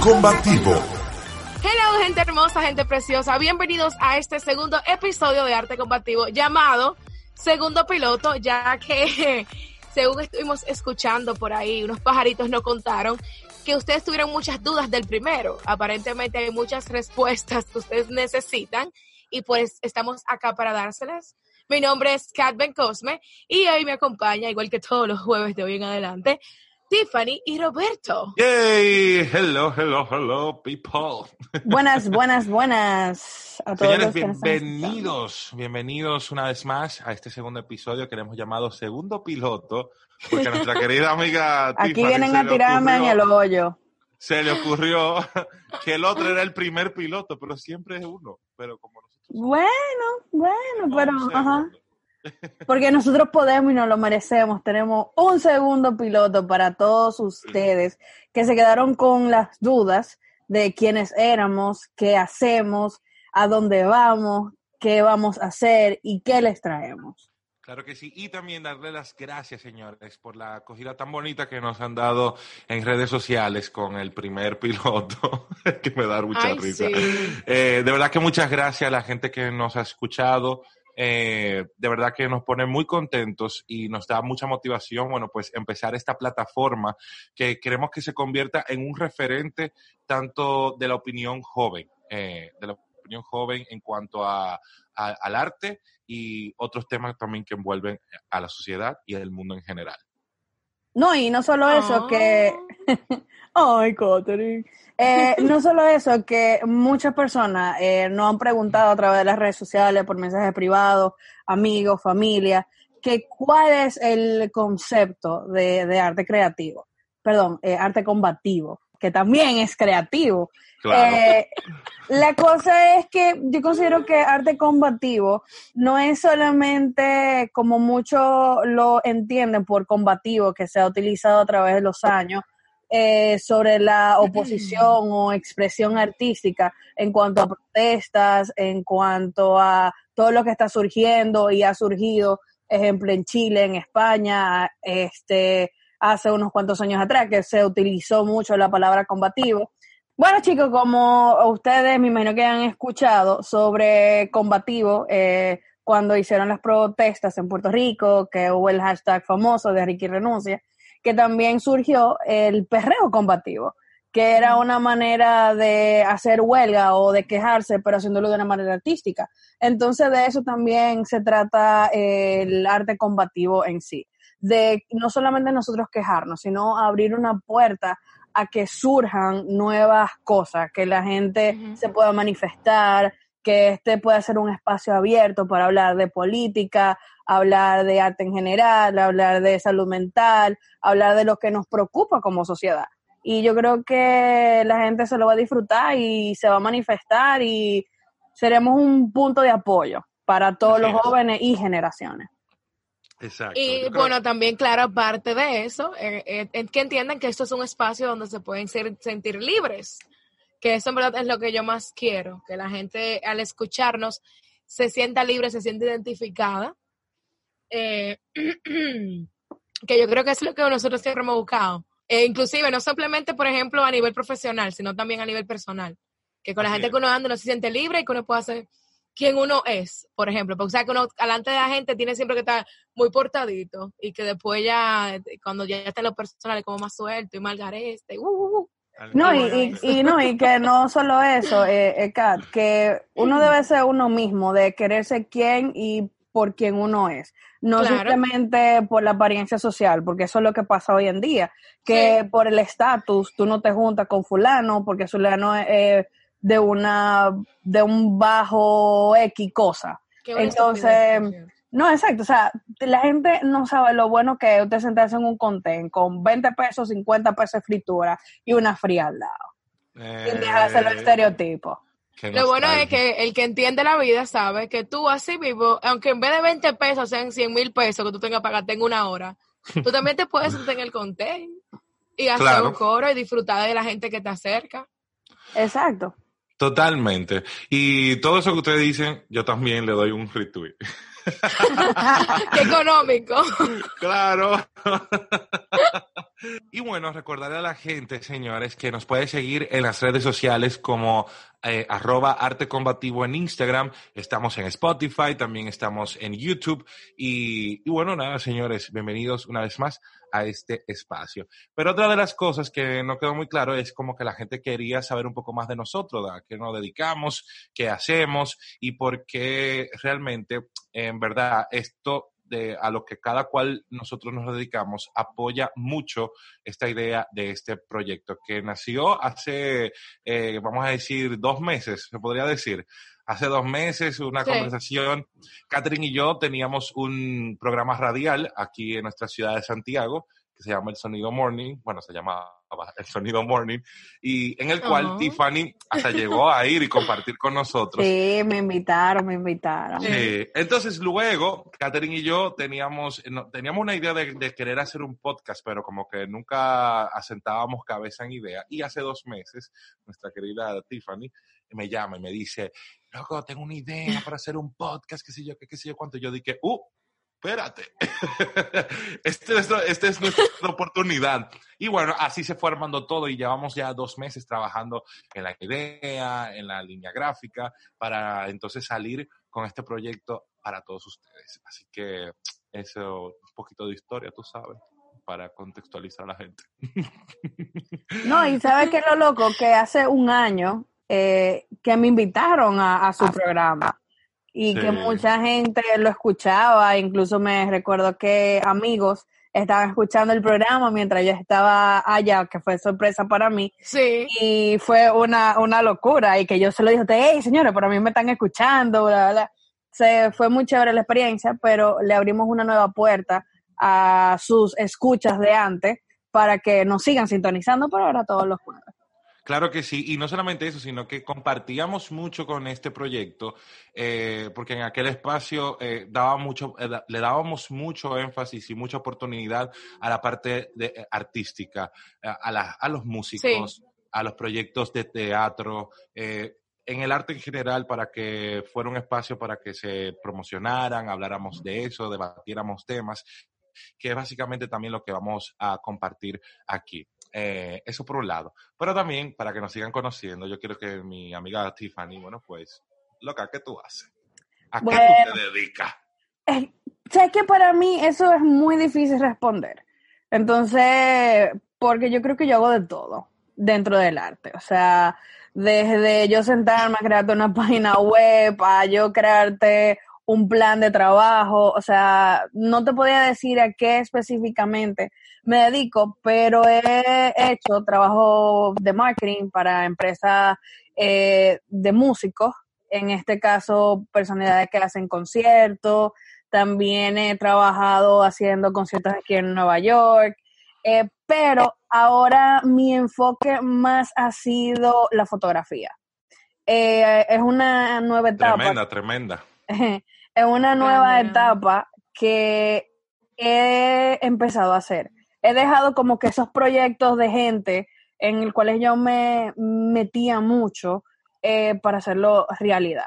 Combativo. Hello, gente hermosa, gente preciosa. Bienvenidos a este segundo episodio de Arte Combativo llamado Segundo Piloto, ya que según estuvimos escuchando por ahí, unos pajaritos nos contaron que ustedes tuvieron muchas dudas del primero. Aparentemente hay muchas respuestas que ustedes necesitan y pues estamos acá para dárselas. Mi nombre es Kat Cosme y hoy me acompaña, igual que todos los jueves de hoy en adelante, Tiffany y Roberto. Yay, hello, hello, hello, people. Buenas, buenas, buenas a todos. Señores, los que bienvenidos, bienvenidos una vez más a este segundo episodio que le hemos llamado Segundo Piloto, porque nuestra querida amiga Aquí Tiffany vienen se a le tirarme en ocurrió- el hoyo. Se le ocurrió que el otro era el primer piloto, pero siempre es uno. Pero como nosotros Bueno, bueno, pero, ajá. Porque nosotros podemos y nos lo merecemos. Tenemos un segundo piloto para todos ustedes que se quedaron con las dudas de quiénes éramos, qué hacemos, a dónde vamos, qué vamos a hacer y qué les traemos. Claro que sí. Y también darle las gracias, señores, por la acogida tan bonita que nos han dado en redes sociales con el primer piloto, que me da mucha Ay, risa. sí. Eh, de verdad que muchas gracias a la gente que nos ha escuchado. Eh, de verdad que nos pone muy contentos y nos da mucha motivación, bueno, pues empezar esta plataforma que queremos que se convierta en un referente tanto de la opinión joven, eh, de la opinión joven en cuanto a, a- al arte y otros temas también que envuelven a la sociedad y al mundo en general. No, y no solo eso, Oh. que... Ay, Catherine. Eh, no solo eso, que muchas personas eh, nos han preguntado a través de las redes sociales, por mensajes privados, amigos, familia, que cuál es el concepto de, de arte creativo, perdón, eh, arte combativo, que también es creativo. Claro. Eh, la cosa es que yo considero que arte combativo no es solamente como muchos lo entienden por combativo que se ha utilizado a través de los años eh, sobre la oposición o expresión artística en cuanto a protestas, en cuanto a todo lo que está surgiendo y ha surgido, ejemplo, en Chile, en España, este, hace unos cuantos años atrás, que se utilizó mucho la palabra combativo. Bueno, chicos, como ustedes me imagino que han escuchado sobre combativo, eh, cuando hicieron las protestas en Puerto Rico, que hubo el hashtag famoso de Ricky Renuncia, que también surgió el perreo combativo, que era una manera de hacer huelga o de quejarse, pero haciéndolo de una manera artística. Entonces, de eso también se trata eh, el arte combativo en sí, de no solamente nosotros quejarnos, sino abrir una puerta a que surjan nuevas cosas, que la gente se pueda manifestar, que este pueda ser un espacio abierto para hablar de política, hablar de arte en general, hablar de salud mental, hablar de lo que nos preocupa como sociedad. Y yo creo que la gente se lo va a disfrutar y se va a manifestar y seremos un punto de apoyo para todos Así los es. jóvenes y generaciones. Exacto. Y bueno, también, claro, aparte de eso, eh, eh, que entiendan que esto es un espacio donde se pueden ser- sentir libres, que eso en verdad es lo que yo más quiero, que la gente al escucharnos se sienta libre, se sienta identificada, eh, que yo creo que es lo que nosotros siempre hemos buscado. Eh, inclusive, no simplemente, por ejemplo, a nivel profesional, sino también a nivel personal, que con la gente es. que uno anda uno se siente libre y que uno puede hacer quién uno es, por ejemplo, porque sabes que uno delante de la gente tiene siempre que estar muy portadito y que después ya, eh, cuando ya está en lo personal, es como más suelto y más gareste. Uh, uh, uh. No, Y y, bueno, y, no, y que no solo eso, eh, eh, Kat, que uno debe ser uno mismo, de quererse quién y por quien uno es. No Claro. simplemente por la apariencia social, porque eso es lo que pasa hoy en día, que Sí. por el estatus tú no te juntas con fulano, porque fulano es eh, de una, de un bajo X cosa. Qué Entonces. No, exacto. O sea, la gente no sabe lo bueno que es usted sentarse en un contén con 20 pesos, 50 pesos de fritura y una fría al lado. Sin dejarse los Eh, estereotipos. qué Lo bueno es que el que entiende la vida sabe que tú así vivo, aunque en vez de 20 pesos sean 100 mil pesos que tú tengas que pagarte en una hora, tú también te puedes sentar en el contén y hacer Claro. un coro y disfrutar de la gente que te acerca. Exacto. Totalmente. Y todo eso que ustedes dicen, yo también le doy un retweet. Qué económico. Claro. Y bueno, recordarle a la gente, señores, que nos puede seguir en las redes sociales como eh, arroba arte combativo en Instagram, estamos en Spotify, también estamos en YouTube. Y, y, bueno, nada, señores, bienvenidos una vez más a este espacio. Pero otra de las cosas que no quedó muy claro es como que la gente quería saber un poco más de nosotros, a qué nos dedicamos, qué hacemos y por qué realmente, en verdad, esto de, a lo que cada cual nosotros nos dedicamos apoya mucho esta idea de este proyecto que nació hace, eh, vamos a decir, dos meses, se podría decir. Hace dos meses, una sí. conversación, Catherine y yo teníamos un programa radial aquí en nuestra ciudad de Santiago, que se llama El Sonido Morning, bueno, se llama El Sonido Morning, y en el cual uh -huh. Tiffany hasta llegó a ir y compartir con nosotros. Sí, me invitaron, me invitaron. Sí. Entonces luego, Catherine y yo teníamos, no, teníamos una idea de, de, querer hacer un podcast, pero como que nunca asentábamos cabeza en idea, y hace dos meses, nuestra querida Tiffany me llama y me dice, loco, tengo una idea para hacer un podcast, qué sé yo, qué, qué sé yo cuánto. Yo dije, uh, espérate, esta es, este es nuestra oportunidad. Y bueno, así se fue armando todo y llevamos ya dos meses trabajando en la idea, en la línea gráfica, para entonces salir con este proyecto para todos ustedes. Así que eso, un poquito de historia, tú sabes para contextualizar a la gente. No, y sabes que lo loco, que hace un año eh, que me invitaron a, a su ah. programa y sí. que mucha gente lo escuchaba, incluso me recuerdo que amigos estaban escuchando el programa mientras yo estaba allá, que fue sorpresa para mí. Sí. Y fue una, una locura y que yo se lo dije, hey señores, pero a mí me están escuchando, bla, bla. Se fue muy chévere la experiencia, pero le abrimos una nueva puerta a sus escuchas de antes para que nos sigan sintonizando, pero ahora todos los jueves. Claro que sí, y no solamente eso, sino que compartíamos mucho con este proyecto, eh, porque en aquel espacio eh, daba mucho, eh, le dábamos mucho énfasis y mucha oportunidad a la parte de, eh, artística, a, la, a, los músicos, sí. a los proyectos de teatro, eh, en el arte en general, para que fuera un espacio para que se promocionaran, habláramos de eso, debatiéramos temas, que es básicamente también lo que vamos a compartir aquí. Eh, eso por un lado. Pero también, para que nos sigan conociendo, yo quiero que mi amiga Tiffany, bueno, pues, loca, ¿qué tú haces? ¿A bueno, qué tú te dedicas? Eh, sé que para mí eso es muy difícil responder. Entonces, porque yo creo que yo hago de todo dentro del arte. O sea, desde yo sentarme a crearte una página web, a yo crearte un plan de trabajo, o sea, no te podía decir a qué específicamente me dedico, pero he hecho trabajo de marketing para empresas eh, de músicos, en este caso personalidades que hacen conciertos, también he trabajado haciendo conciertos aquí en Nueva York, eh, pero ahora mi enfoque más ha sido la fotografía. Eh, es una nueva etapa. Tremenda, tremenda. es una nueva ah, etapa que he empezado a hacer. He dejado como que esos proyectos de gente en el cuales yo me metía mucho eh, para hacerlo realidad.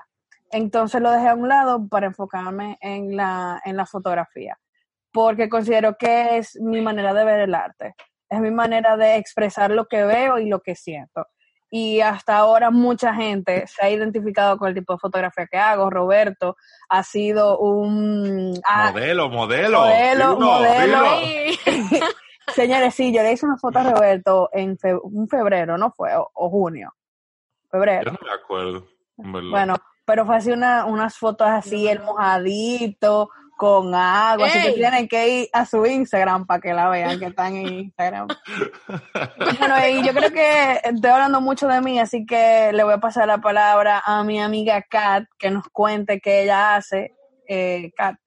Entonces lo dejé a un lado para enfocarme en la, en la fotografía, porque considero que es mi manera de ver el arte, es mi manera de expresar lo que veo y lo que siento y hasta ahora mucha gente se ha identificado con el tipo de fotografía que hago. Roberto ha sido un... Ah, modelo, modelo. Modelo, modelo. Señores, sí, yo le hice una foto a Roberto en fe un febrero, ¿no fue? O, o, junio. Febrero. Yo no me acuerdo. Bueno, pero fue así una, unas fotos así, el mojadito, con agua, Ey. así que tienen que ir a su Instagram para que la vean, que están en Instagram. bueno, y yo creo que estoy hablando mucho de mí, así que le voy a pasar la palabra a mi amiga Kat, que nos cuente qué ella hace. Eh, Kat.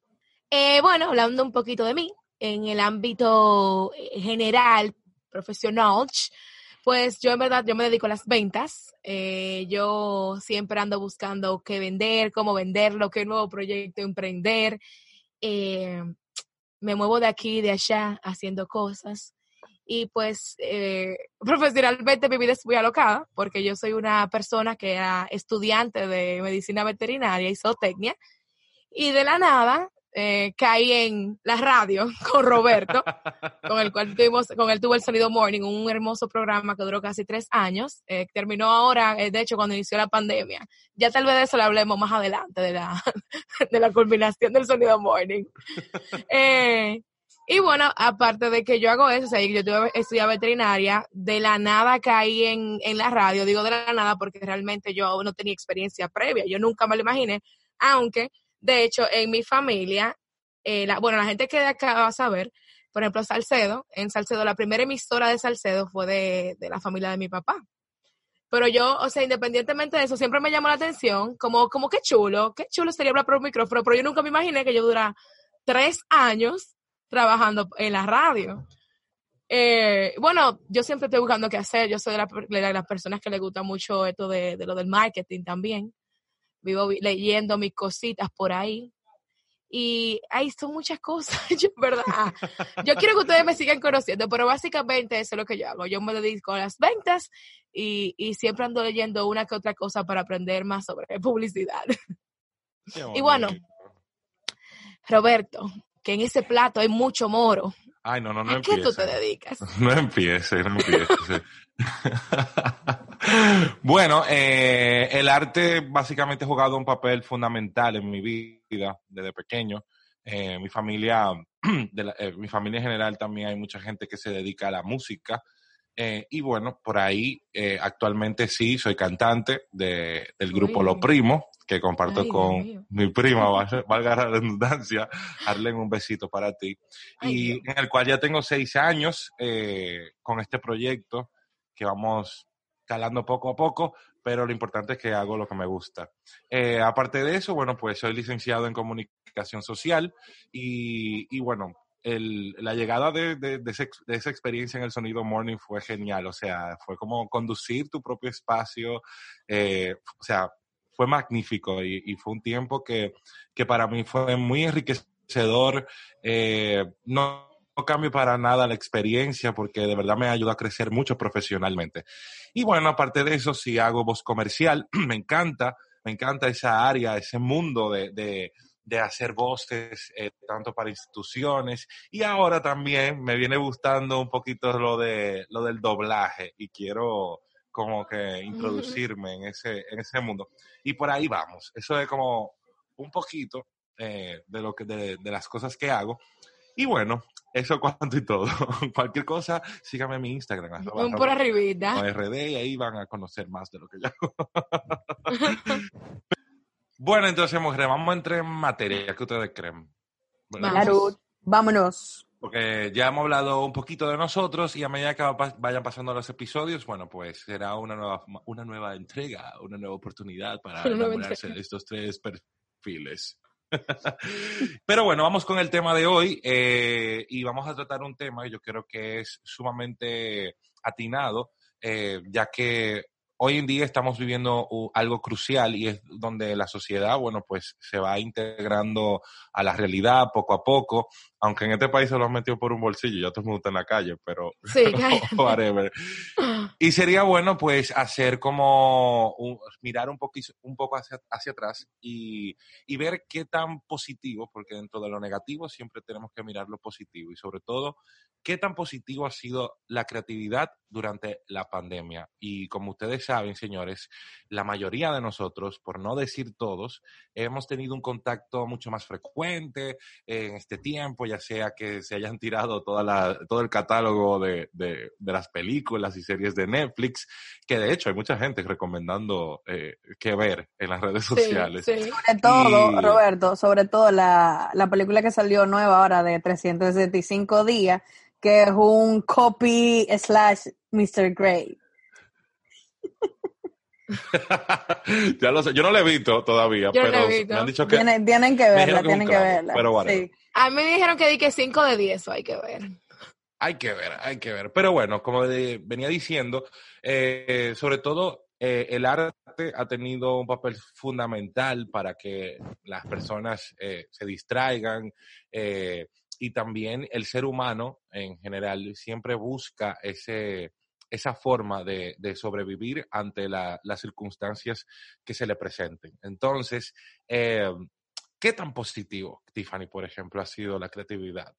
Eh, bueno, hablando un poquito de mí, en el ámbito general, profesional, pues yo en verdad, yo me dedico a las ventas. Eh, yo siempre ando buscando qué vender, cómo venderlo, qué nuevo proyecto emprender eh, me muevo de aquí y de allá haciendo cosas. Y pues eh, profesionalmente mi vida es muy alocada porque yo soy una persona que era estudiante de medicina veterinaria y zootecnia y de la nada eh, caí en la radio con Roberto, con el cual tuvimos, con él tuve el Sonido Morning, un hermoso programa que duró casi tres años. Eh, terminó ahora, eh, de hecho, cuando inició la pandemia. Ya tal vez de eso le hablemos más adelante, de la, de la culminación del Sonido Morning. y bueno, aparte de que yo hago eso, o sea, yo tuve, estudié veterinaria, de la nada caí en, en la radio, digo de la nada porque realmente yo no tenía experiencia previa, yo nunca me lo imaginé, aunque de hecho, en mi familia, eh, la, bueno, la gente que de acá va a saber, por ejemplo, Salcedo, en Salcedo, la primera emisora de Salcedo fue de, de la familia de mi papá. Pero yo, o sea, independientemente de eso, siempre me llamó la atención, como, como qué chulo, qué chulo sería hablar por un micrófono, pero yo nunca me imaginé que yo durara tres años trabajando en la radio. Eh, bueno, yo siempre estoy buscando qué hacer, yo soy de, la, de las personas que le gusta mucho esto de, de lo del marketing también vivo leyendo mis cositas por ahí. Y ahí son muchas cosas, yo, ¿verdad? Yo quiero que ustedes me sigan conociendo, pero básicamente eso es lo que yo hago. Yo me dedico a las ventas y, y siempre ando leyendo una que otra cosa para aprender más sobre publicidad. Y bueno, Roberto, que en ese plato hay mucho moro. Ay, no, no, no ¿A qué tú te dedicas? No empieces, no empieces. bueno, eh, el arte básicamente ha jugado un papel fundamental en mi vida desde pequeño. Eh, mi familia, de eh, mi familia en general también hay mucha gente que se dedica a la música. Y bueno, por ahí actualmente sí, soy cantante de, del grupo Lo Primo, que comparto con mi prima, valga la redundancia. Arlen, un besito para ti. y en el cual ya tengo seis años con este proyecto que vamos calando poco a poco, pero lo importante es que hago lo que me gusta. Eh, aparte de eso, bueno, pues soy licenciado en comunicación social y, bueno, la llegada de, esa experiencia en el Sonido Morning fue genial, o sea, fue como conducir tu propio espacio, eh, o sea, fue magnífico y, fue un tiempo que, que, para mí fue muy enriquecedor. Eh, no no cambio para nada la experiencia porque de verdad me ayuda a crecer mucho profesionalmente. Y bueno, aparte de eso, si hago voz comercial, me encanta, me encanta esa área, ese mundo de, de, hacer voces, eh, tanto para instituciones. Y ahora también me viene gustando un poquito lo, de, lo del doblaje y quiero como que introducirme en ese, en ese mundo. Y por ahí vamos. Eso es como un poquito eh, de, lo que, de, de las cosas que hago. Y bueno, eso cuanto y todo. Cualquier cosa, síganme en mi Instagram. Un por arribita. RD y ahí van a conocer más de lo que yo hago. bueno, entonces, mujeres, vamos a entrar en materia. ¿Qué ustedes creen? claro, vámonos. Porque ya hemos hablado un poquito de nosotros y a medida que vayan pasando los episodios, bueno, pues será una nueva, una nueva entrega, una nueva oportunidad para enamorarse de estos tres perfiles. Pero bueno, vamos con el tema de hoy eh, y vamos a tratar un tema que yo creo que es sumamente atinado, eh, ya que hoy en día estamos viviendo algo crucial y es donde la sociedad, bueno, pues se va integrando a la realidad poco a poco, aunque en este país se lo han metido por un bolsillo, ya todo el mundo está en la calle, pero sí, whatever. Y sería bueno, pues, hacer como mirar un, poquito, un poco hacia, hacia atrás y, y ver qué tan positivo, porque dentro de lo negativo siempre tenemos que mirar lo positivo y sobre todo ¿Qué tan positivo ha sido la creatividad durante la pandemia? Y como ustedes saben, señores, la mayoría de nosotros, por no decir todos, hemos tenido un contacto mucho más frecuente en este tiempo, ya sea que se hayan tirado toda la, todo el catálogo de, de, las películas y series de Netflix, que de hecho hay mucha gente recomendando eh, que ver en las redes sociales. Sobre todo, Roberto, sobre todo la, la película que salió nueva ahora de 365 días que es un copy slash Mr. Grey. ya lo sé, yo no la he visto todavía, pero me han dicho que... Tienen, que verla, tienen que, verla. Pero bueno. A mí me dijeron que di que 5 de 10, hay que ver. Hay que ver, hay que ver. Pero bueno, como venía diciendo, eh, sobre todo eh, el arte ha tenido un papel fundamental para que las personas eh, se distraigan, y también el ser humano en general siempre busca ese, esa forma de, sobrevivir ante las circunstancias que se le presenten. Entonces, eh, ¿Qué tan positivo, Tiffany, por ejemplo, ha sido la creatividad?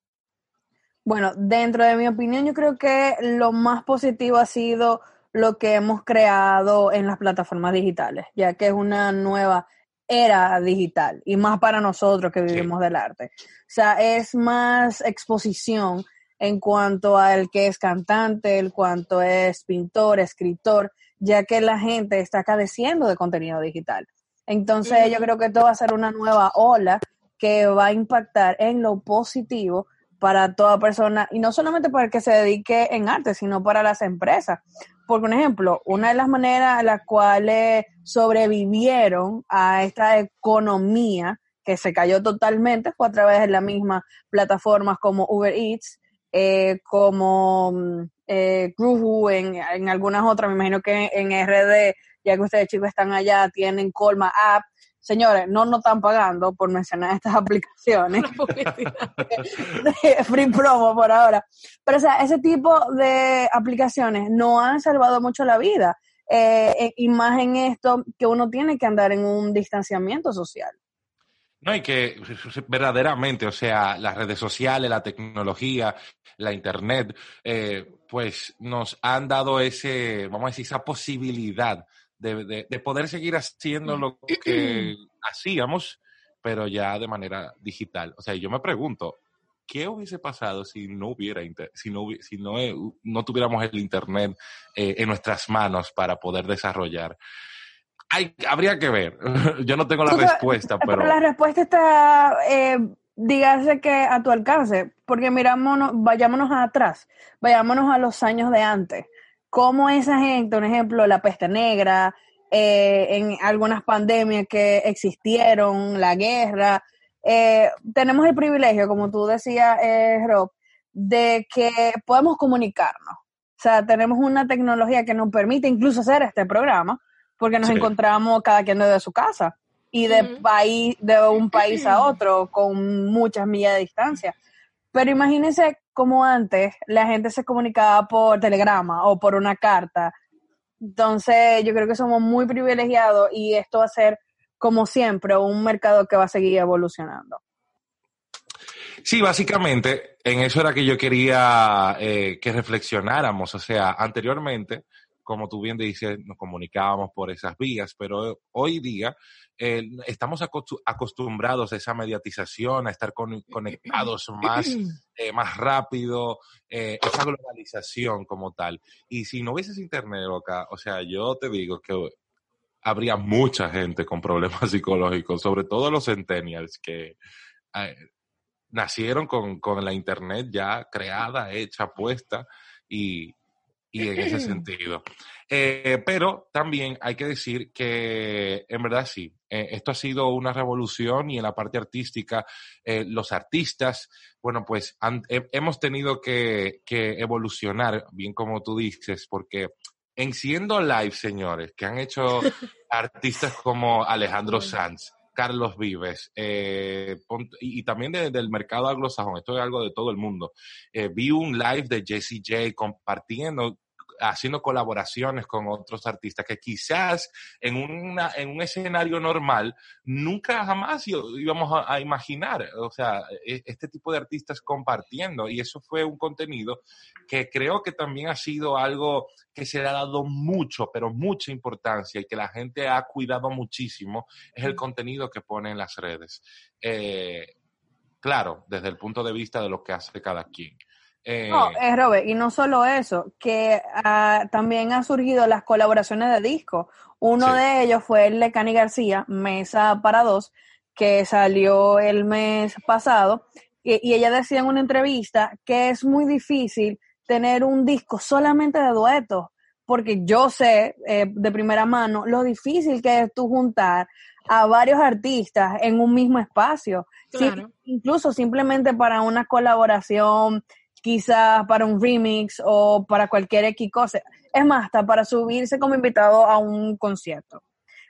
Bueno, dentro de mi opinión, yo creo que lo más positivo ha sido lo que hemos creado en las plataformas digitales, ya que es una nueva era digital y más para nosotros que vivimos del arte. O sea, es más exposición en cuanto al que es cantante, en cuanto es pintor, escritor, ya que la gente está cadeciendo de contenido digital. Entonces, yo creo que esto va a ser una nueva ola que va a impactar en lo positivo para toda persona, y no solamente para el que se dedique en arte, sino para las empresas. Por ejemplo, una de las maneras en las cuales sobrevivieron a esta economía que se cayó totalmente fue a través de las mismas plataformas como Uber Eats, eh, como mm, eh, en, en, algunas otras, me imagino que en RD, ya que ustedes chicos están allá, tienen Colma App. Señores, no nos están pagando por mencionar estas aplicaciones. Free promo por ahora. Pero, o sea, ese tipo de aplicaciones no han salvado mucho la vida. Eh, y más en esto que uno tiene que andar en un distanciamiento social. No, y que verdaderamente, o sea, las redes sociales, la tecnología, la internet, eh, pues nos han dado ese, vamos a decir, esa posibilidad de, de, poder seguir haciendo lo que hacíamos, pero ya de manera digital. O sea, yo me pregunto, ¿qué hubiese pasado si no hubiera, si no, si no, eh, no tuviéramos el internet eh, en nuestras manos para poder desarrollar? Hay, habría que ver. Yo no tengo la respuesta, pero... La respuesta está, eh, dígase que a tu alcance, porque mirámonos, vayámonos atrás, vayámonos a los años de antes. Cómo esa gente, un ejemplo, la peste negra, eh, en algunas pandemias que existieron, la guerra, eh, tenemos el privilegio, como tú decías, eh, Rob, de que podemos comunicarnos. O sea, tenemos una tecnología que nos permite incluso hacer este programa, porque nos encontramos cada quien desde su casa y de país, de un país a otro con muchas millas de distancia. Pero imagínense cómo antes la gente se comunicaba por telegrama o por una carta. Entonces, yo creo que somos muy privilegiados y esto va a ser, como siempre, un mercado que va a seguir evolucionando. Sí, básicamente, en eso era que yo quería eh, que reflexionáramos. O sea, anteriormente, como tú bien dices, nos comunicábamos por esas vías, pero hoy día eh, estamos acostumbrados a esa mediatización, a estar conectados más, eh, más rápido, eh, esa globalización como tal. Y si no hubieses internet acá, o sea, yo te digo que habría mucha gente con problemas psicológicos, sobre todo los centennials que nacieron con, con la internet ya creada, hecha, puesta y, y en ese sentido. Eh, pero también hay que decir que en verdad sí, eh, esto ha sido una revolución y en la parte artística eh, los artistas, bueno, pues hemos tenido que, que, evolucionar, bien como tú dices, porque en siendo live, señores, que han hecho artistas como Alejandro Sanz, Carlos Vives, y, también del mercado anglosajón, esto es algo de todo el mundo. vi un live de Jesse J compartiendo haciendo colaboraciones con otros artistas que quizás en, una, en un escenario normal nunca jamás íbamos a, imaginar, o sea, e, este tipo de artistas compartiendo y eso fue un contenido que creo que también ha sido algo que se le ha dado mucho, pero mucha importancia y que la gente ha cuidado muchísimo, es el contenido que pone en las redes. Eh, claro, desde el punto de vista de lo que hace cada quien. No, eh, Robert, y no solo eso, que ah, también han surgido las colaboraciones de discos. Uno de ellos fue el de Cani García, Mesa para Dos, que salió el mes pasado, y, ella decía en una entrevista que es muy difícil tener un disco solamente de duetos, porque yo sé eh, de primera mano lo difícil que es tú juntar a varios artistas en un mismo espacio. incluso simplemente para una colaboración quizás para un remix o para cualquier X cosa. Es más, hasta para subirse como invitado a un concierto.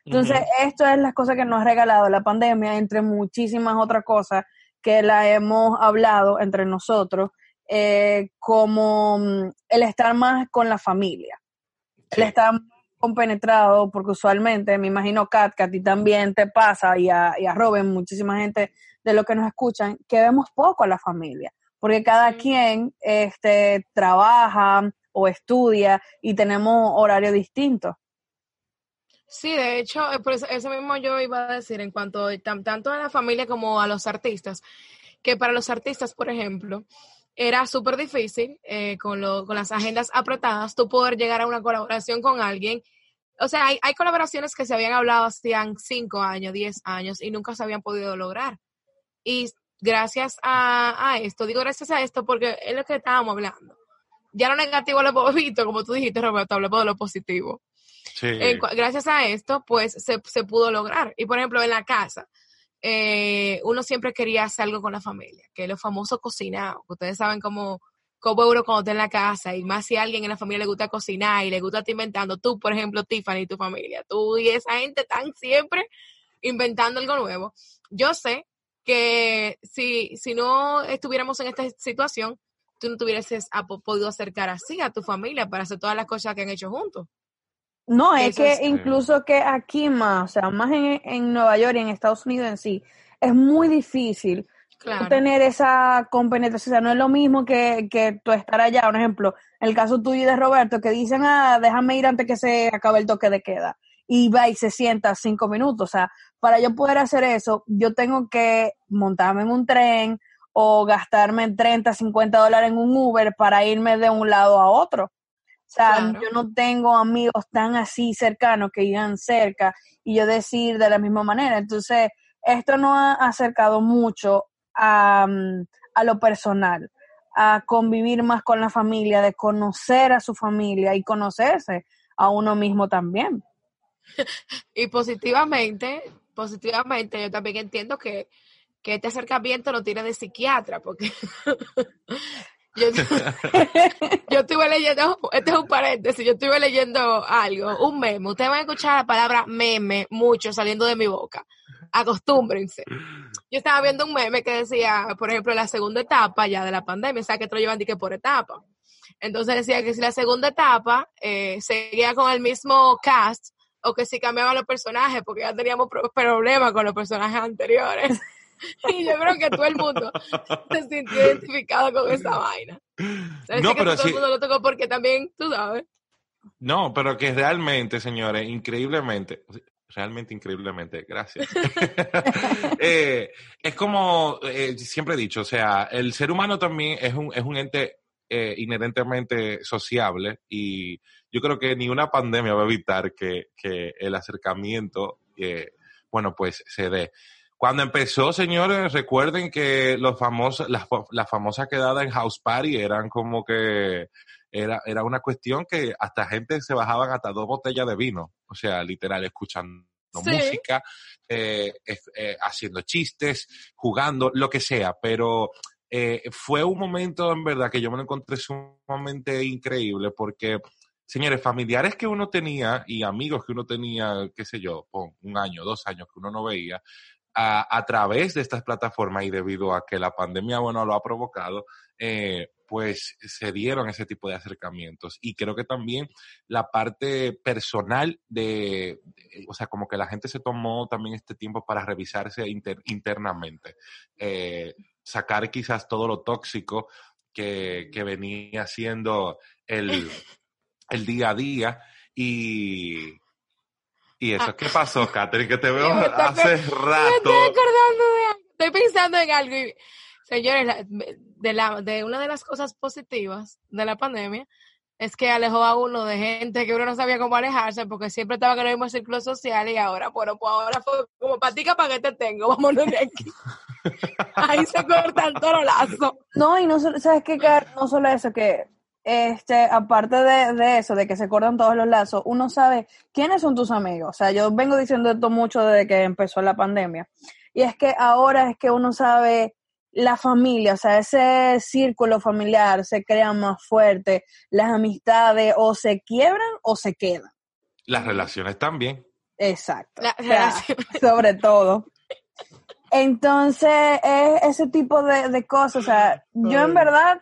Entonces, esto es las cosas que nos ha regalado la pandemia, entre muchísimas otras cosas que la hemos hablado entre nosotros, eh, como mm, el estar más con la familia, el estar compenetrado, porque usualmente, me imagino, Kat, que a ti también te pasa, y a, y a Robin, muchísima gente de lo que nos escuchan, que vemos poco a la familia, porque cada quien este, trabaja o estudia y tenemos horario distinto. Sí, de hecho, eh, por eso, eso mismo yo iba a decir en cuanto tanto a la familia como a los artistas, que para los artistas, por ejemplo, era súper difícil eh, con, lo, con las agendas apretadas, tú poder llegar a una colaboración con alguien. O sea, hay, hay colaboraciones que se habían hablado hacían cinco años, diez años y nunca se habían podido lograr. Y gracias a, a esto, digo gracias a esto porque es lo que estábamos hablando. Ya lo negativo lo hemos visto, como tú dijiste, Roberto, hablamos de lo positivo gracias a esto, pues se, se, pudo lograr. Y por ejemplo, en la casa, eh, uno siempre quería hacer algo con la familia, que es lo famoso cocinado. Ustedes saben cómo, cómo uno cuando está en la casa, y más si a alguien en la familia le gusta cocinar y le gusta estar inventando, tú, por ejemplo, Tiffany y tu familia, tú y esa gente están siempre inventando algo nuevo. Yo sé que si, si no estuviéramos en esta situación, tú no te hubieras podido acercar así a tu familia para hacer todas las cosas que han hecho juntos. No, es que incluso que aquí más, o sea, más en, en, Nueva York y en Estados Unidos en sí, es muy difícil tener esa compenetración. O sea, no es lo mismo que, que tú estar allá. Por ejemplo, en el caso tuyo y de Roberto, que dicen, ah, déjame ir antes que se acabe el toque de queda. Y va y se sienta cinco minutos. O sea, para yo poder hacer eso, yo tengo que montarme en un tren o gastarme 30, 50 dólares en un Uber para irme de un lado a otro. O sea, yo no tengo amigos tan así cercanos que iban cerca y yo decir de la misma manera. Entonces, esto nos ha acercado mucho a, mm, a lo personal, a convivir más con la familia, de conocer a su familia y conocerse a uno mismo también. y positivamente, positivamente, yo también entiendo que, que este acercamiento no tiene de psiquiatra, porque Yo, yo estuve leyendo, este es un paréntesis, yo estuve leyendo algo, un meme. Ustedes van a escuchar la palabra meme mucho saliendo de mi boca. Acostúmbrense. Yo estaba viendo un meme que decía, por ejemplo, la segunda etapa ya de la pandemia, o sea, que te lo llevan que por etapa. Entonces decía que si la segunda etapa eh, seguía con el mismo cast o que si cambiaban los personajes, porque ya teníamos problemas con los personajes anteriores. y yo creo que todo el mundo se sintió identificado con esa vaina. no, pero todo el mundo lo tocó porque también, tú sabes. No, pero que realmente, señores, increíblemente, realmente increíblemente, gracias. Eh, es como eh, siempre he dicho, o sea, el ser humano también es un, es un ente eh, inherentemente sociable y yo creo que ni una pandemia va a evitar que, que el acercamiento, bueno, pues se dé. Cuando empezó, señores, recuerden que los famosos, las, las famosas quedadas en House Party eran como que era, era una cuestión que hasta gente se bajaban hasta dos botellas de vino, o sea, literal, escuchando música, eh, eh, haciendo chistes, jugando, lo que sea, pero eh, fue un momento en verdad que yo me lo encontré sumamente increíble porque, señores, familiares que uno tenía y amigos que uno tenía, qué sé yo, un año, dos años que uno no veía, a, través de estas plataformas y debido a que la pandemia, bueno, lo ha provocado, eh, pues se dieron ese tipo de acercamientos. Y creo que también la parte personal de, o sea, como que la gente se tomó también este tiempo para revisarse internamente, eh, sacar quizás todo lo tóxico que, que venía siendo el, el día a día y, ¿Y eso qué pasó, Catherine? Que te veo hace rato. estoy acordando de algo. Estoy pensando en algo. señores, de, la, de una de las cosas positivas de la pandemia es que alejó a uno de gente que uno no sabía cómo alejarse porque siempre estaba en el mismo círculo social y ahora, bueno, pues ahora fue como patica para que te tengo, vámonos de aquí. Ahí se cortan todos los lazos. No, y no ¿sabes qué, No solo eso, que este, aparte de, eso, de que se cortan todos los lazos, uno sabe quiénes son tus amigos. O sea, yo vengo diciendo esto mucho desde que empezó la pandemia. Y es que ahora es que uno sabe la familia, o sea, ese círculo familiar se crea más fuerte, las amistades o se quiebran o se quedan. Las relaciones también. Exacto. sobre todo. Entonces, es ese tipo de, de cosas. O sea, yo en verdad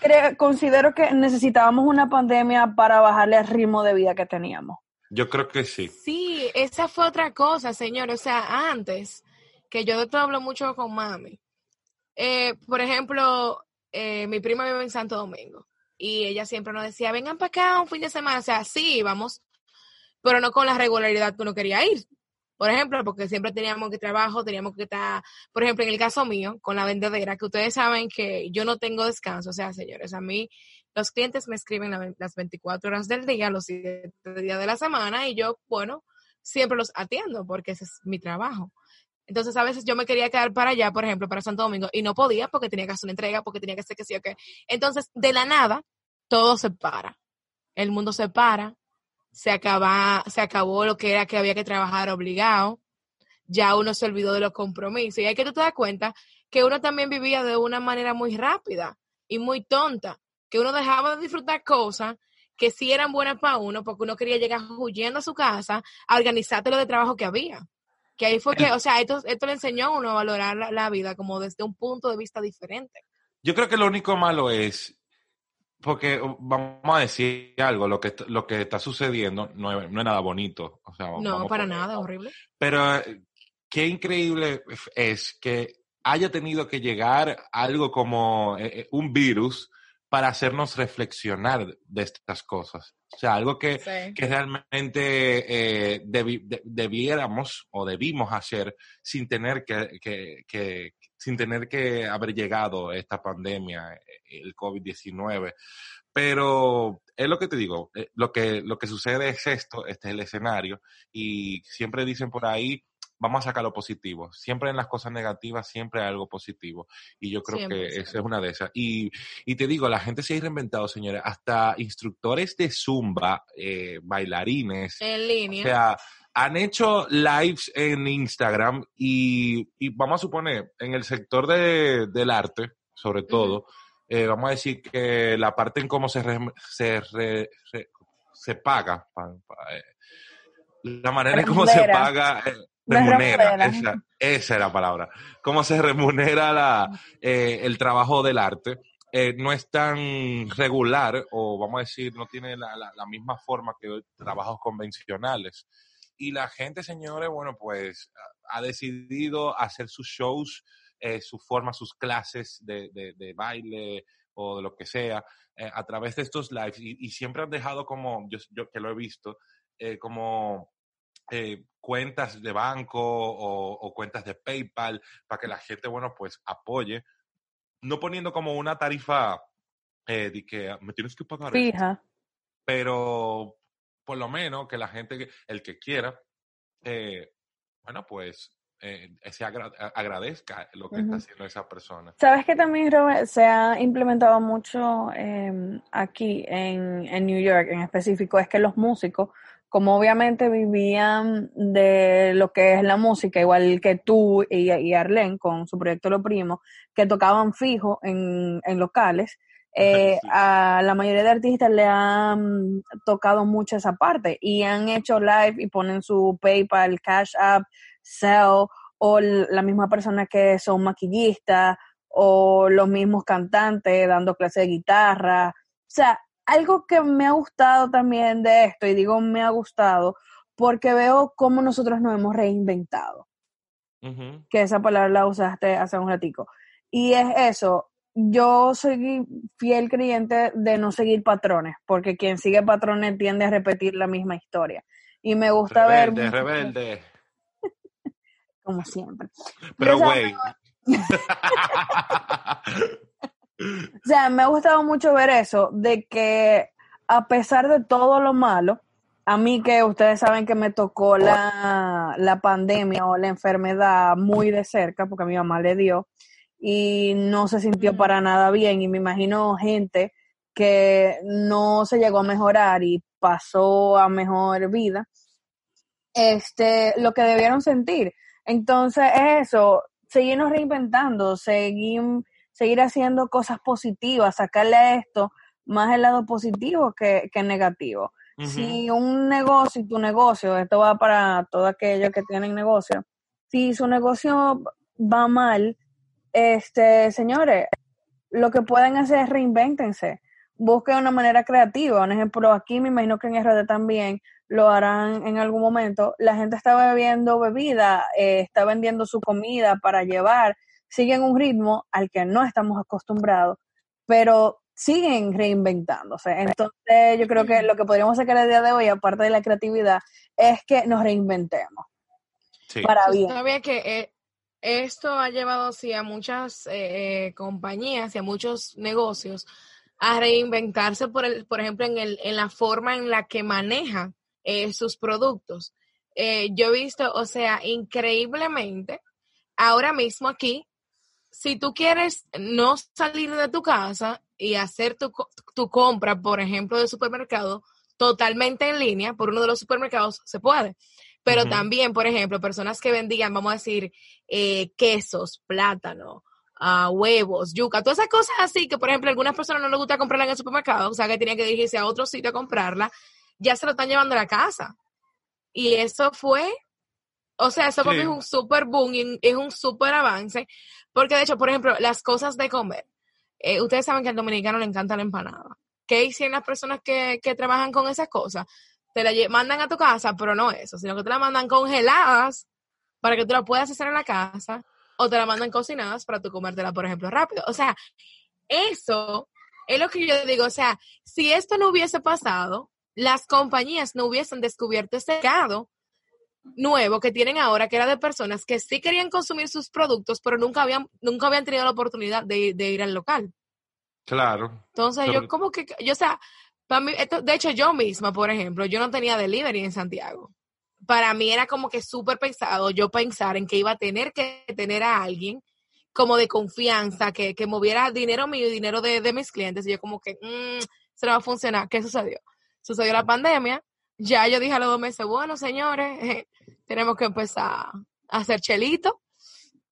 creo, considero que necesitábamos una pandemia para bajarle el ritmo de vida que teníamos. Yo creo que sí. Sí, esa fue otra cosa, señor. O sea, antes, que yo de esto hablo mucho con mami. Eh, por ejemplo, eh, mi prima vive en Santo Domingo y ella siempre nos decía, vengan para acá un fin de semana. O sea, sí, vamos, pero no con la regularidad que uno quería ir. Por ejemplo, porque siempre teníamos que trabajo, teníamos que estar, por ejemplo, en el caso mío, con la vendedera, que ustedes saben que yo no tengo descanso. O sea, señores, a mí los clientes me escriben las 24 horas del día, los 7 días de la semana, y yo, bueno, siempre los atiendo porque ese es mi trabajo. Entonces, a veces yo me quería quedar para allá, por ejemplo, para Santo Domingo, y no podía porque tenía que hacer una entrega, porque tenía que hacer que sí o qué. Entonces, de la nada, todo se para. El mundo se para, se, acaba, se acabó lo que era que había que trabajar obligado, ya uno se olvidó de los compromisos. Y hay que tú te das cuenta que uno también vivía de una manera muy rápida y muy tonta que uno dejaba de disfrutar cosas que sí eran buenas para uno, porque uno quería llegar huyendo a su casa a organizarte lo de trabajo que había. Que ahí fue que, o sea, esto, esto le enseñó a uno a valorar la, vida como desde un punto de vista diferente. Yo creo que lo único malo es, porque vamos a decir algo, lo que, lo que está sucediendo no es, no es nada bonito. O sea, no, para nada, horrible. Pero qué increíble es que haya tenido que llegar algo como eh, eh, un virus para hacernos reflexionar de estas cosas. O sea, algo que, que realmente eh, debiéramos o debimos hacer sin tener que, que, que, sin tener que haber llegado esta pandemia, el COVID-19. Pero es lo que te digo, eh, lo que, lo que sucede es esto, este es el escenario, y siempre dicen por ahí, vamos a sacar lo positivo. Siempre en las cosas negativas, siempre hay algo positivo. Y yo creo que esa es una de esas. Y, y, te digo, la gente se ha reinventado, señores. Hasta instructores de Zumba, eh, bailarines. En línea. O sea, han hecho lives en Instagram y, y vamos a suponer, en el sector de, del arte, sobre todo, eh, vamos a decir que la parte en cómo se, se, se paga, eh, la manera en cómo se paga, remunera, esa, esa, es la palabra. Cómo se remunera la, eh, el trabajo del arte. Eh, no es tan regular, o vamos a decir, no tiene la, la, misma forma que trabajos convencionales. Y la gente, señores, bueno, pues ha decidido hacer sus shows, eh, su forma, sus clases de, de, de, baile o de lo que sea, eh, a través de estos lives. Y, y, siempre han dejado como, yo, yo que lo he visto, como eh, cuentas de banco o, cuentas de PayPal para que la gente, bueno, pues apoye, no poniendo como una tarifa eh, de que me tienes que pagar. Fija. pero por lo menos que la gente, el que quiera, eh, bueno, pues se agradezca lo que está haciendo esa persona. Sabes que también, Robert, se ha implementado mucho em, aquí en, en New York en específico, es que los músicos como obviamente vivían de lo que es la música, igual que tú y, y Arlen con su proyecto Lo Primo, que tocaban fijo en, en locales, eh, a la mayoría de artistas le han tocado mucho esa parte y han hecho live y ponen su PayPal, Cash App, Sell, o la misma persona que son maquillistas, o los mismos cantantes dando clases de guitarra. O sea, algo que me ha gustado también de esto, y digo me ha gustado, porque veo cómo nosotros nos hemos reinventado. Que esa palabra la usaste hace un ratico. Y es eso, yo soy fiel creyente de no seguir patrones, porque quien sigue patrones tiende a repetir la misma historia. Y me gusta ver... Rebelde, rebelde. Como siempre. Pero, güey. O sea, me ha gustado mucho ver eso, de que a pesar de todo lo malo, a mí que ustedes saben que me tocó la, la pandemia o la enfermedad muy de cerca, porque a mi mamá le dio, y no se sintió para nada bien, y me imagino gente que no se llegó a mejorar y pasó a mejor vida, este, lo que debieron sentir. Entonces, es eso, seguirnos reinventando, seguir seguir haciendo cosas positivas, sacarle a esto más el lado positivo que, que negativo. Si un negocio, tu negocio, esto va para todos aquellos que tienen negocio, si su negocio va mal, este, señores, lo que pueden hacer es reinvéntense. Busquen una manera creativa. Un ejemplo, aquí me imagino que en RD también lo harán en algún momento. La gente está bebiendo bebida, eh, está vendiendo su comida para llevar, siguen un ritmo al que no estamos acostumbrados, pero siguen reinventándose. Entonces, yo creo que lo que podríamos sacar el día de hoy, aparte de la creatividad, es que nos reinventemos. Para bien. Sabía que eh, esto ha llevado sí, a muchas eh, compañías y a muchos negocios a reinventarse, por, el, por ejemplo, en, el, en la forma en la que manejan eh, sus productos. Eh, yo he visto, o sea, increíblemente, ahora mismo aquí, si tú quieres no salir de tu casa y hacer tu, tu compra, por ejemplo, de supermercado, totalmente en línea, por uno de los supermercados, se puede. Pero también, por ejemplo, personas que vendían, vamos a decir, eh, quesos, plátano, uh, huevos, yuca, todas esas cosas así que, por ejemplo, a algunas personas no les gusta comprarla en el supermercado, o sea, que tenían que dirigirse a otro sitio a comprarla ya se lo están llevando a la casa. Y eso fue, o sea, eso es un super boom y es un super avance, porque de hecho, por ejemplo, las cosas de comer, eh, ustedes saben que al dominicano le encanta la empanada. ¿Qué hicieron las personas que, que trabajan con esas cosas? Te la mandan a tu casa, pero no eso, sino que te la mandan congeladas para que tú la puedas hacer en la casa o te la mandan cocinadas para tú comértela, por ejemplo, rápido. O sea, eso es lo que yo digo. O sea, si esto no hubiese pasado, las compañías no hubiesen descubierto ese mercado nuevo que tienen ahora, que era de personas que sí querían consumir sus productos, pero nunca habían, nunca habían tenido la oportunidad de, ir al local. Claro. Entonces, yo como que, yo, o sea, para mí, de hecho, yo misma, por ejemplo, yo no tenía delivery en Santiago. Para mí era como que súper pensado yo pensar en que iba a tener que tener a alguien como de confianza, que, que moviera dinero mío y dinero de, de mis clientes. Y yo como que, mmm, se no va a funcionar. ¿Qué sucedió? sucedió la pandemia, ya yo dije a los dos meses, bueno, señores, tenemos que empezar a hacer chelito.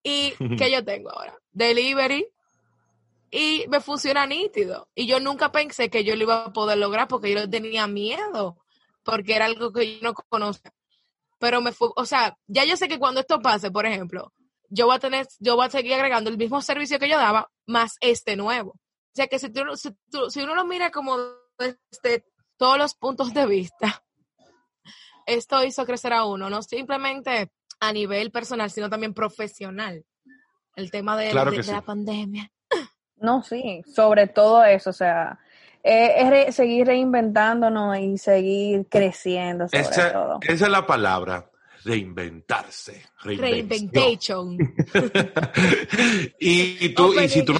¿Y qué yo tengo ahora? Delivery. Y me funciona nítido. Y yo nunca pensé que yo lo iba a poder lograr porque yo tenía miedo, porque era algo que yo no conocía. Pero me fue, o sea, ya yo sé que cuando esto pase, por ejemplo, yo voy a tener, yo voy a seguir agregando el mismo servicio que yo daba, más este nuevo. O sea que si, tú, si, si uno lo mira como este todos los puntos de vista, esto hizo crecer a uno, no simplemente a nivel personal, sino también profesional. El tema de, la pandemia. No, sí, sobre todo eso, o sea, eh, es seguir reinventándonos y seguir creciendo. Sobre esa, esa es la palabra, reinventarse. Reinventation. y, tú, y si tú no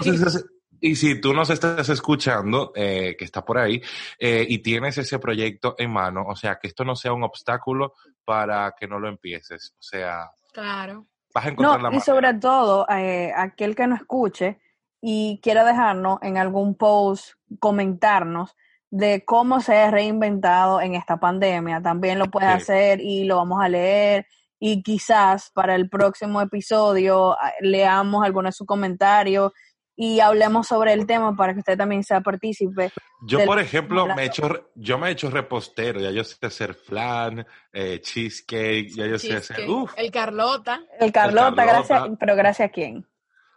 y si tú nos estás escuchando, eh, que está por ahí, eh, y tienes ese proyecto en mano, o sea, que esto no sea un obstáculo para que no lo empieces. O sea, claro. vas a encontrar no, la Y sobre todo, eh, aquel que no escuche y quiera dejarnos en algún post, comentarnos de cómo se ha reinventado en esta pandemia, también lo puede hacer y lo vamos a leer y quizás para el próximo episodio ah, leamos algunos de sus comentarios y hablemos sobre el tema para que usted también sea partícipe. Yo, por ejemplo, me he hecho, yo me he hecho repostero, ya yo sé hacer flan, eh, cheesecake, ya yo sé hacer... el Carlota. El Carlota, gracias, pero gracias a quién.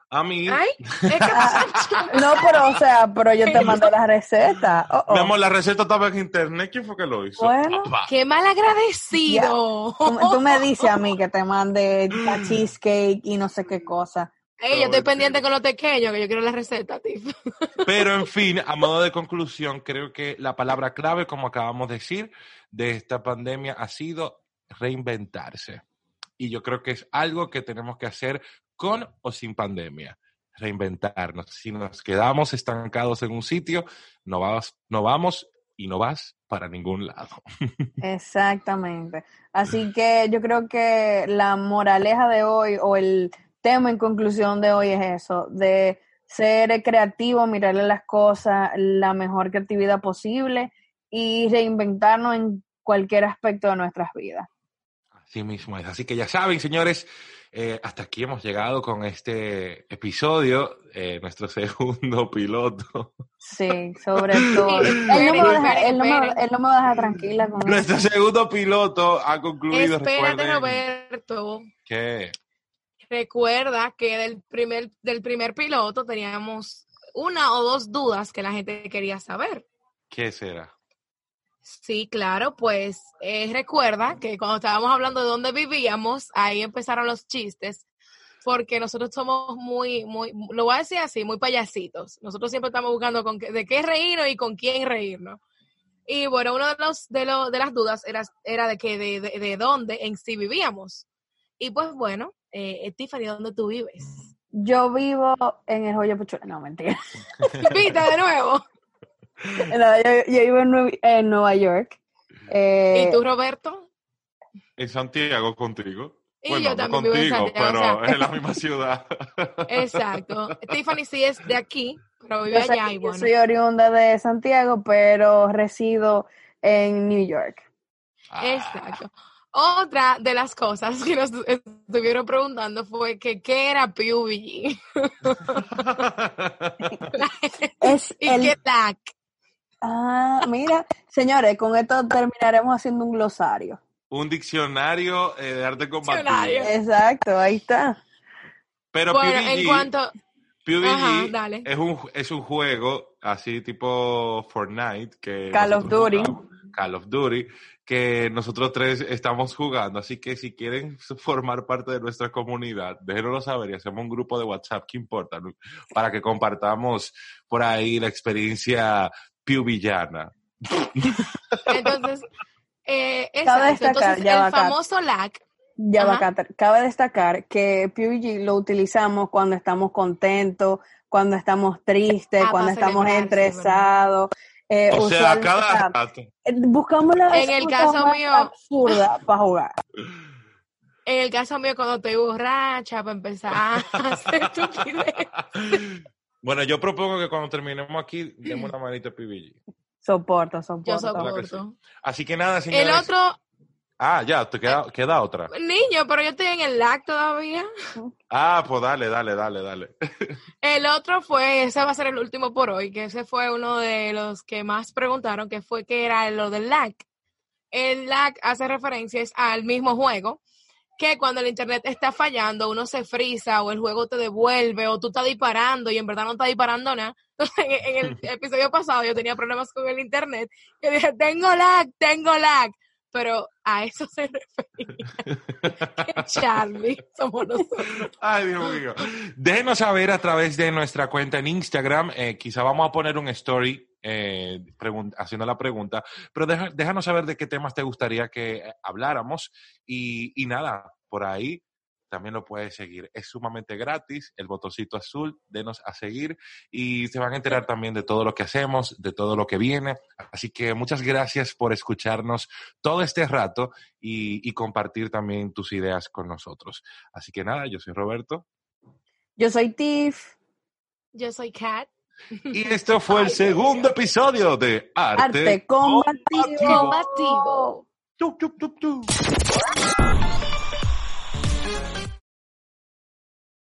A mí. Ay, no, pero, o sea, pero yo te mandé la receta. Oh, oh. la receta estaba en internet. ¿Quién fue que lo hizo? Bueno, qué mal agradecido. Tú, tú, me dices a mí que te mande la cheesecake y no sé qué cosa. Ey, yo estoy pendiente con los pequeños, que yo quiero la receta, tío. Pero en fin, a modo de conclusión, creo que la palabra clave, como acabamos de decir, de esta pandemia ha sido reinventarse. Y yo creo que es algo que tenemos que hacer con o sin pandemia. Reinventarnos. Si nos quedamos estancados en un sitio, no, vas, no vamos y no vas para ningún lado. Exactamente. Así que yo creo que la moraleja de hoy o el tema en conclusión de hoy es eso, de ser creativo, mirarle las cosas, la mejor creatividad posible y reinventarnos en cualquier aspecto de nuestras vidas. Así mismo es. Así que ya saben, señores, eh, hasta aquí hemos llegado con este episodio, eh, nuestro segundo piloto. Sí, sobre todo. él, no me deja, él, no me, él, no me, deja tranquila con Nuestro segundo piloto ha concluido. Espérate, Roberto. ¿Qué? Recuerda que del primer, del primer piloto teníamos una o dos dudas que la gente quería saber. ¿Qué será? Sí, claro, pues eh, recuerda que cuando estábamos hablando de dónde vivíamos, ahí empezaron los chistes, porque nosotros somos muy, muy, lo voy a decir así, muy payasitos. Nosotros siempre estamos buscando con qué- de qué reírnos y con quién reírnos. Y bueno, uno de los de, de las dudas era, era de que de, de, de dónde en sí vivíamos. Y pues bueno, eh, Tiffany, ¿dónde tú vives? Yo vivo en el Joyo Puchula. No, mentira. Viste de nuevo. No, yo, yo vivo en, Nue- en Nueva York. Eh, ¿Y tú, Roberto? En Santiago contigo. Y bueno, yo no también vivo en contigo, Santiago, pero o sea. en la misma ciudad. Exacto. Tiffany sí es de aquí, pero vive allá y yo soy oriunda de Santiago, pero resido en New York. Ah, Exacto. Otra de las cosas que nos estuvieron preguntando fue que qué era PUBG Es y el... qué TAC. Ah, mira, señores, con esto terminaremos haciendo un glosario. Un diccionario eh, de arte combativo. Diccionario. Exacto, ahí está. Pero Bueno, PUBG, en cuanto... PUBG Ajá, dale. es un es un juego así tipo Fortnite que Call of Duty. jugamos, Call of Duty que nosotros tres estamos jugando, así que si quieren formar parte de nuestra comunidad, déjenoslo saber y hacemos un grupo de WhatsApp, ¿qué importa? Para que compartamos por ahí la experiencia PUBGiana. Entonces, eh, Cabe destacar, Entonces, ya el famoso lag, Ya va. Cabe destacar que PUBG lo utilizamos cuando estamos contentos, cuando estamos tristes, Ah, cuando estamos estresados. Eh, O sea, cada rato. eh, buscamos la En el caso más mío- absurda para jugar. en el caso mío, cuando estoy borracha, para empezar a hacer estupidez. Bueno, yo propongo que cuando terminemos aquí, demos una manita a PUBG. Soporto, soporto. Yo soporto. Así que nada, señores. El otro, Ah, ya, te queda, queda otra. niño, pero yo estoy en el lag todavía. Ah, pues dale, dale, dale, dale. El otro fue, ese va a ser el último por hoy, que ese fue uno de los que más preguntaron, que fue que era lo del lag. El lag hace referencias al mismo juego, que cuando el internet está fallando, uno se frisa o el juego te devuelve o tú estás disparando y en verdad no estás disparando nada. en, en el episodio pasado yo tenía problemas con el internet, que dije, tengo lag, tengo lag. Pero a eso se refería. que Charlie, somos nosotros. Ay, Dios mío. Déjenos saber a través de nuestra cuenta en Instagram. eh, quizá vamos a poner un story eh, haciendo la pregunta, pero deja- déjanos saber de qué temas te gustaría que eh, habláramos. Y, y nada, por ahí también lo puedes seguir. Es sumamente gratis, el botoncito azul, denos a seguir y se van a enterar también de todo lo que hacemos, de todo lo que viene. Así que muchas gracias por escucharnos todo este rato y, y compartir también tus ideas con nosotros. Así que nada, yo soy Roberto Yo soy Tiff. Yo soy Kat. y esto fue el segundo episodio de Arte, Arte combativo. Combativo. Tu, tu, tu, tu.